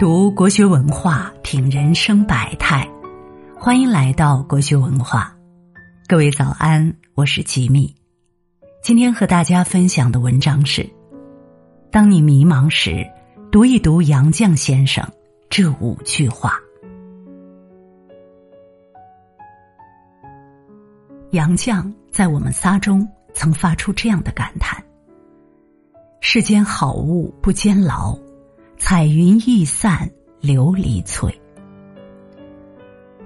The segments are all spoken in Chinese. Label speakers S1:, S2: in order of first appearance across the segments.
S1: 读国学文化，品人生百态。欢迎来到国学文化，各位早安，我是吉米。今天和大家分享的文章是：当你迷茫时，读一读杨绛先生这五句话。杨绛在我们仨中曾发出这样的感叹：“世间好物不坚牢。”彩云易散琉璃脆。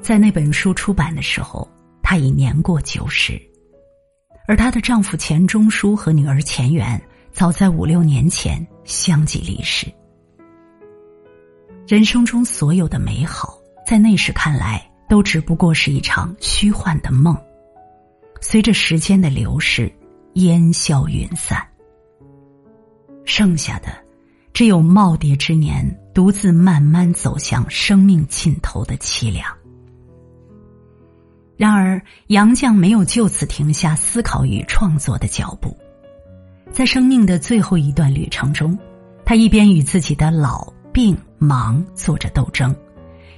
S1: 在那本书出版的时候，她已年过九十，而她的丈夫钱钟书和女儿钱媛早在五六年前相继离世。人生中所有的美好，在那时看来，都只不过是一场虚幻的梦，随着时间的流逝，烟消云散，剩下的。只有耄耋之年，独自慢慢走向生命尽头的凄凉。然而，杨绛没有就此停下思考与创作的脚步，在生命的最后一段旅程中，他一边与自己的老病忙做着斗争，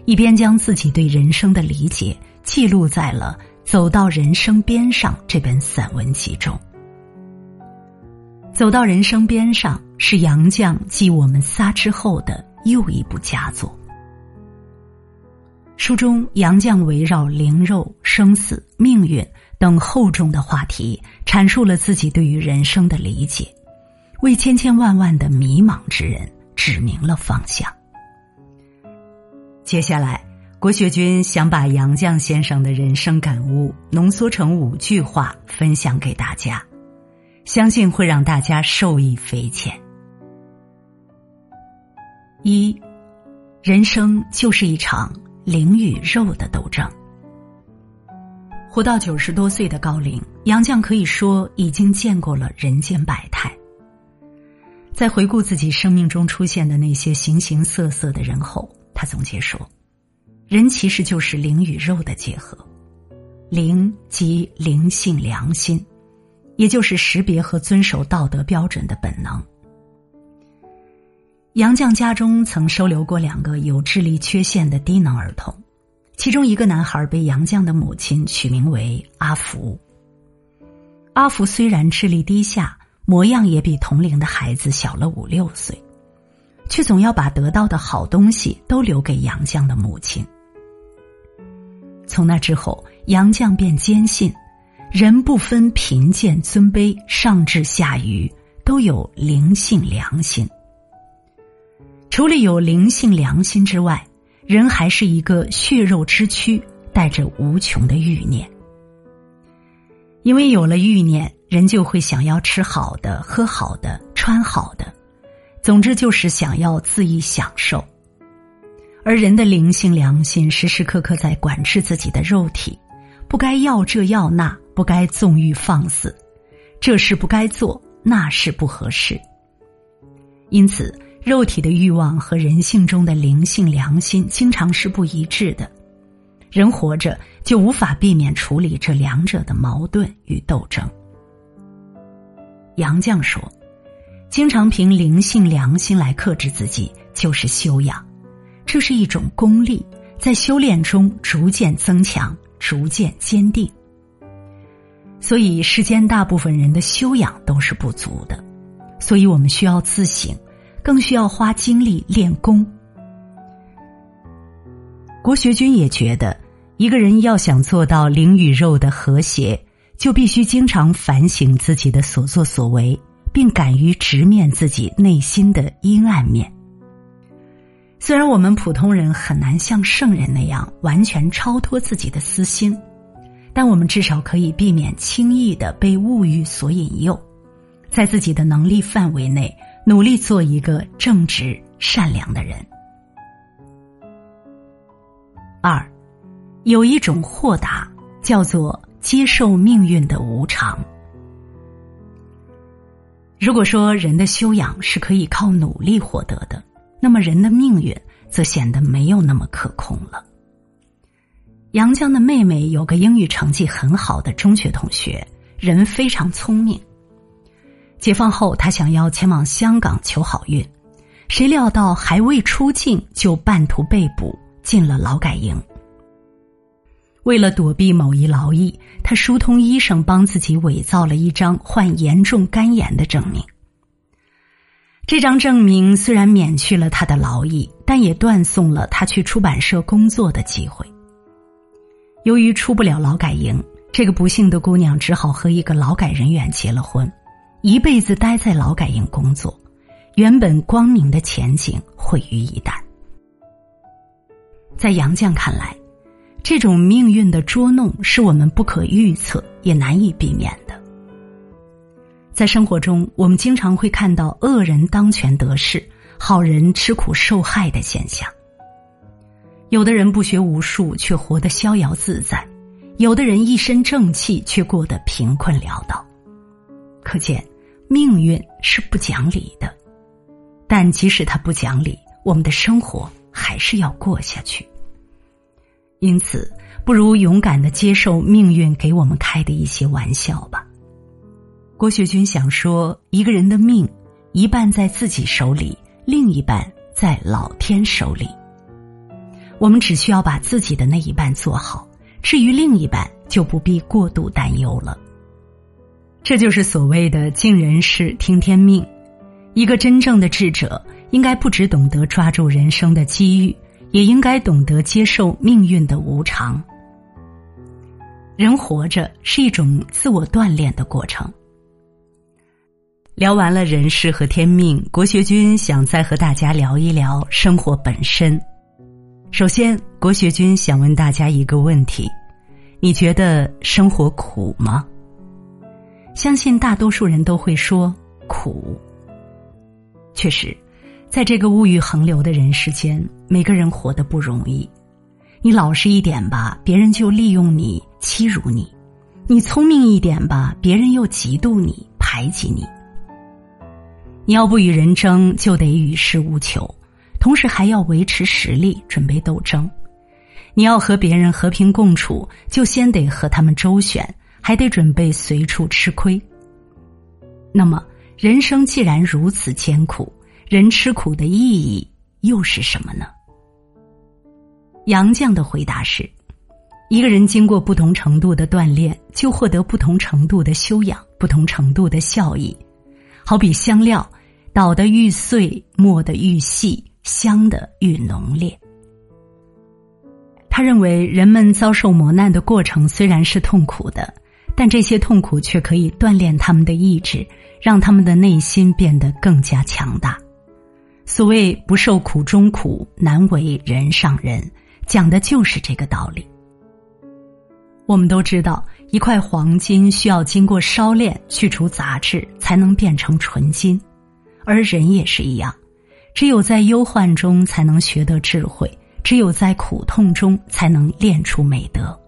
S1: 一边将自己对人生的理解记录在了《走到人生边上》这本散文集中。走到人生边上是杨绛继《我们仨》之后的又一部佳作。书中，杨绛围绕灵肉、生死、命运等厚重的话题，阐述了自己对于人生的理解，为千千万万的迷茫之人指明了方向。接下来，国学君想把杨绛先生的人生感悟浓缩成五句话，分享给大家。相信会让大家受益匪浅。一，人生就是一场灵与肉的斗争。活到九十多岁的高龄，杨绛可以说已经见过了人间百态。在回顾自己生命中出现的那些形形色色的人后，他总结说：“人其实就是灵与肉的结合，灵即灵性良心。”也就是识别和遵守道德标准的本能。杨绛家中曾收留过两个有智力缺陷的低能儿童，其中一个男孩被杨绛的母亲取名为阿福。阿福虽然智力低下，模样也比同龄的孩子小了五六岁，却总要把得到的好东西都留给杨绛的母亲。从那之后，杨绛便坚信。人不分贫贱尊卑，上至下愚，都有灵性良心。除了有灵性良心之外，人还是一个血肉之躯，带着无穷的欲念。因为有了欲念，人就会想要吃好的、喝好的、穿好的，总之就是想要恣意享受。而人的灵性良心，时时刻刻在管制自己的肉体。不该要这要那，不该纵欲放肆，这事不该做，那事不合适。因此，肉体的欲望和人性中的灵性良心经常是不一致的。人活着就无法避免处理这两者的矛盾与斗争。杨绛说：“经常凭灵性良心来克制自己，就是修养，这是一种功力，在修炼中逐渐增强。”逐渐坚定，所以世间大部分人的修养都是不足的，所以我们需要自省，更需要花精力练功。国学君也觉得，一个人要想做到灵与肉的和谐，就必须经常反省自己的所作所为，并敢于直面自己内心的阴暗面。虽然我们普通人很难像圣人那样完全超脱自己的私心，但我们至少可以避免轻易的被物欲所引诱，在自己的能力范围内努力做一个正直善良的人。二，有一种豁达，叫做接受命运的无常。如果说人的修养是可以靠努力获得的。那么人的命运则显得没有那么可控了。杨绛的妹妹有个英语成绩很好的中学同学，人非常聪明。解放后，他想要前往香港求好运，谁料到还未出境就半途被捕，进了劳改营。为了躲避某一劳役，他疏通医生帮自己伪造了一张患严重肝炎的证明。这张证明虽然免去了他的劳役，但也断送了他去出版社工作的机会。由于出不了劳改营，这个不幸的姑娘只好和一个劳改人员结了婚，一辈子待在劳改营工作。原本光明的前景毁于一旦。在杨绛看来，这种命运的捉弄是我们不可预测也难以避免的。在生活中，我们经常会看到恶人当权得势，好人吃苦受害的现象。有的人不学无术，却活得逍遥自在；有的人一身正气，却过得贫困潦倒。可见，命运是不讲理的。但即使他不讲理，我们的生活还是要过下去。因此，不如勇敢的接受命运给我们开的一些玩笑吧。郭学军想说，一个人的命，一半在自己手里，另一半在老天手里。我们只需要把自己的那一半做好，至于另一半，就不必过度担忧了。这就是所谓的尽人事，听天命。一个真正的智者，应该不只懂得抓住人生的机遇，也应该懂得接受命运的无常。人活着是一种自我锻炼的过程。聊完了人事和天命，国学君想再和大家聊一聊生活本身。首先，国学君想问大家一个问题：你觉得生活苦吗？相信大多数人都会说苦。确实，在这个物欲横流的人世间，每个人活得不容易。你老实一点吧，别人就利用你、欺辱你；你聪明一点吧，别人又嫉妒你、排挤你。你要不与人争，就得与世无求，同时还要维持实力，准备斗争。你要和别人和平共处，就先得和他们周旋，还得准备随处吃亏。那么。人生既然如此艰苦，人吃苦的意义又是什么呢？杨绛的回答是：一个人经过不同程度的锻炼，就获得不同程度的修养、不同程度的效益。好比香料，捣得愈碎，磨得愈细，香的愈浓烈。他认为，人们遭受磨难的过程虽然是痛苦的，但这些痛苦却可以锻炼他们的意志。让他们的内心变得更加强大。所谓“不受苦中苦，难为人上人”，讲的就是这个道理。我们都知道，一块黄金需要经过烧炼、去除杂质，才能变成纯金，而人也是一样，只有在忧患中才能学得智慧，只有在苦痛中才能练出美德。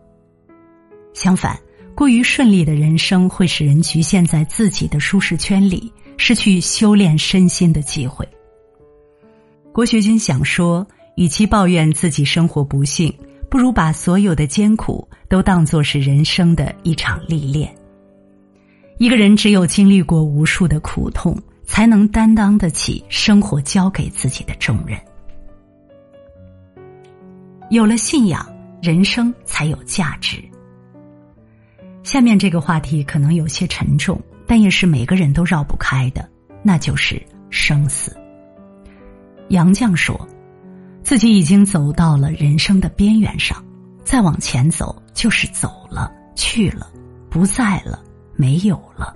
S1: 相反。过于顺利的人生会使人局限在自己的舒适圈里，失去修炼身心的机会。郭学军想说，与其抱怨自己生活不幸，不如把所有的艰苦都当作是人生的一场历练。一个人只有经历过无数的苦痛，才能担当得起生活交给自己的重任。有了信仰，人生才有价值。下面这个话题可能有些沉重，但也是每个人都绕不开的，那就是生死。杨绛说，自己已经走到了人生的边缘上，再往前走就是走了去了，不在了，没有了。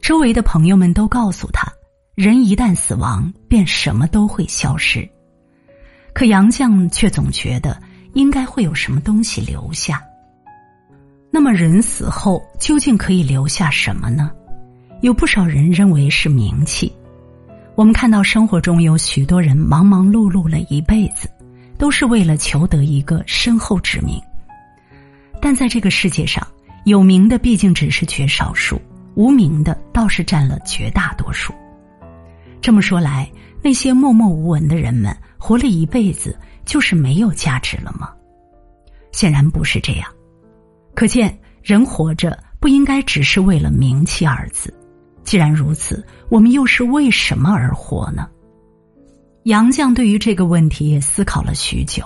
S1: 周围的朋友们都告诉他，人一旦死亡，便什么都会消失。可杨绛却总觉得应该会有什么东西留下。那么人死后究竟可以留下什么呢？有不少人认为是名气。我们看到生活中有许多人忙忙碌碌了一辈子，都是为了求得一个身后之名。但在这个世界上，有名的毕竟只是绝少数，无名的倒是占了绝大多数。这么说来，那些默默无闻的人们活了一辈子，就是没有价值了吗？显然不是这样。可见，人活着不应该只是为了名气二字。既然如此，我们又是为什么而活呢？杨绛对于这个问题也思考了许久，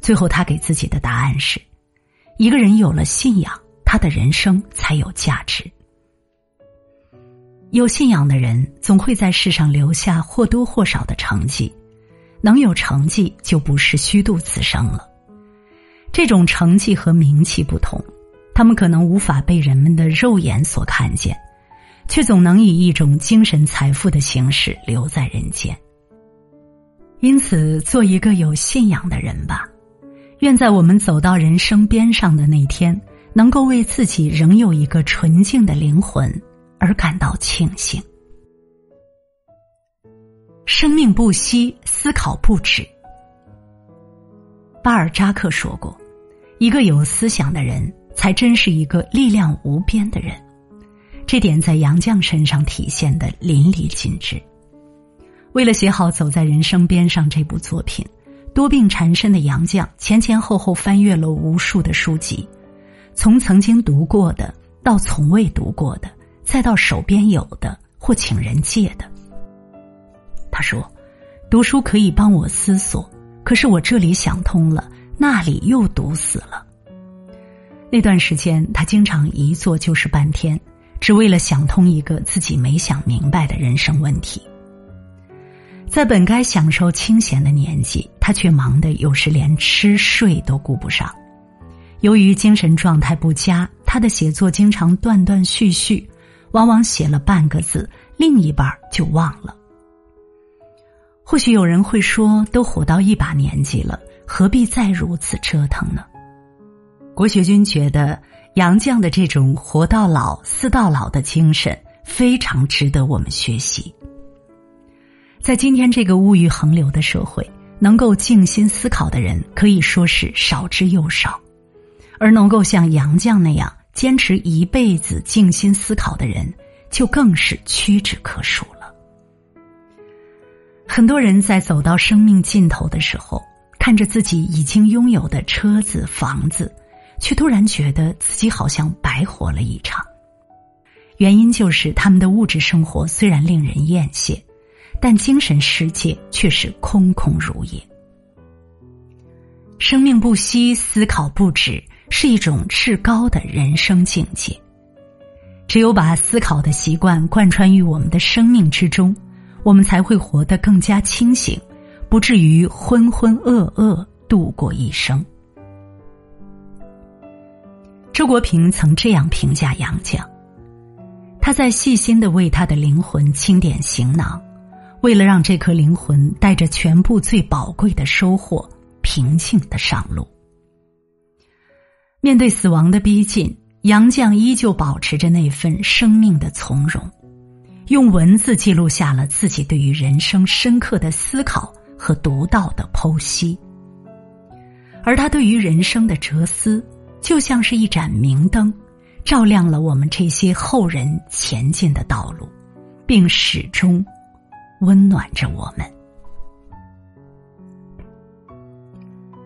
S1: 最后他给自己的答案是：一个人有了信仰，他的人生才有价值。有信仰的人总会在世上留下或多或少的成绩，能有成绩就不是虚度此生了。这种成绩和名气不同，他们可能无法被人们的肉眼所看见，却总能以一种精神财富的形式留在人间。因此，做一个有信仰的人吧。愿在我们走到人生边上的那天，能够为自己仍有一个纯净的灵魂。而感到庆幸。生命不息，思考不止。巴尔扎克说过：“一个有思想的人，才真是一个力量无边的人。”这点在杨绛身上体现的淋漓尽致。为了写好《走在人生边上》这部作品，多病缠身的杨绛前前后后翻阅了无数的书籍，从曾经读过的到从未读过的。再到手边有的或请人借的，他说：“读书可以帮我思索，可是我这里想通了，那里又堵死了。”那段时间，他经常一坐就是半天，只为了想通一个自己没想明白的人生问题。在本该享受清闲的年纪，他却忙得有时连吃睡都顾不上。由于精神状态不佳，他的写作经常断断续续。往往写了半个字，另一半就忘了。或许有人会说：“都活到一把年纪了，何必再如此折腾呢？”国学军觉得杨绛的这种“活到老，思到老”的精神非常值得我们学习。在今天这个物欲横流的社会，能够静心思考的人可以说是少之又少，而能够像杨绛那样。坚持一辈子静心思考的人，就更是屈指可数了。很多人在走到生命尽头的时候，看着自己已经拥有的车子、房子，却突然觉得自己好像白活了一场。原因就是他们的物质生活虽然令人艳羡，但精神世界却是空空如也。生命不息，思考不止。是一种至高的人生境界。只有把思考的习惯贯穿于我们的生命之中，我们才会活得更加清醒，不至于浑浑噩噩度过一生。周国平曾这样评价杨绛：他在细心的为他的灵魂清点行囊，为了让这颗灵魂带着全部最宝贵的收获，平静的上路。面对死亡的逼近，杨绛依旧保持着那份生命的从容，用文字记录下了自己对于人生深刻的思考和独到的剖析。而他对于人生的哲思，就像是一盏明灯，照亮了我们这些后人前进的道路，并始终温暖着我们。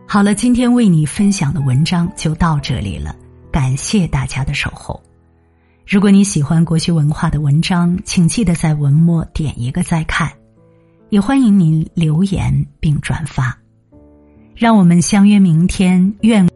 S1: 好了，今天为你分享的文章就到这里了，感谢大家的守候。如果你喜欢国学文化的文章，请记得在文末点一个再看，也欢迎您留言并转发。让我们相约明天，愿。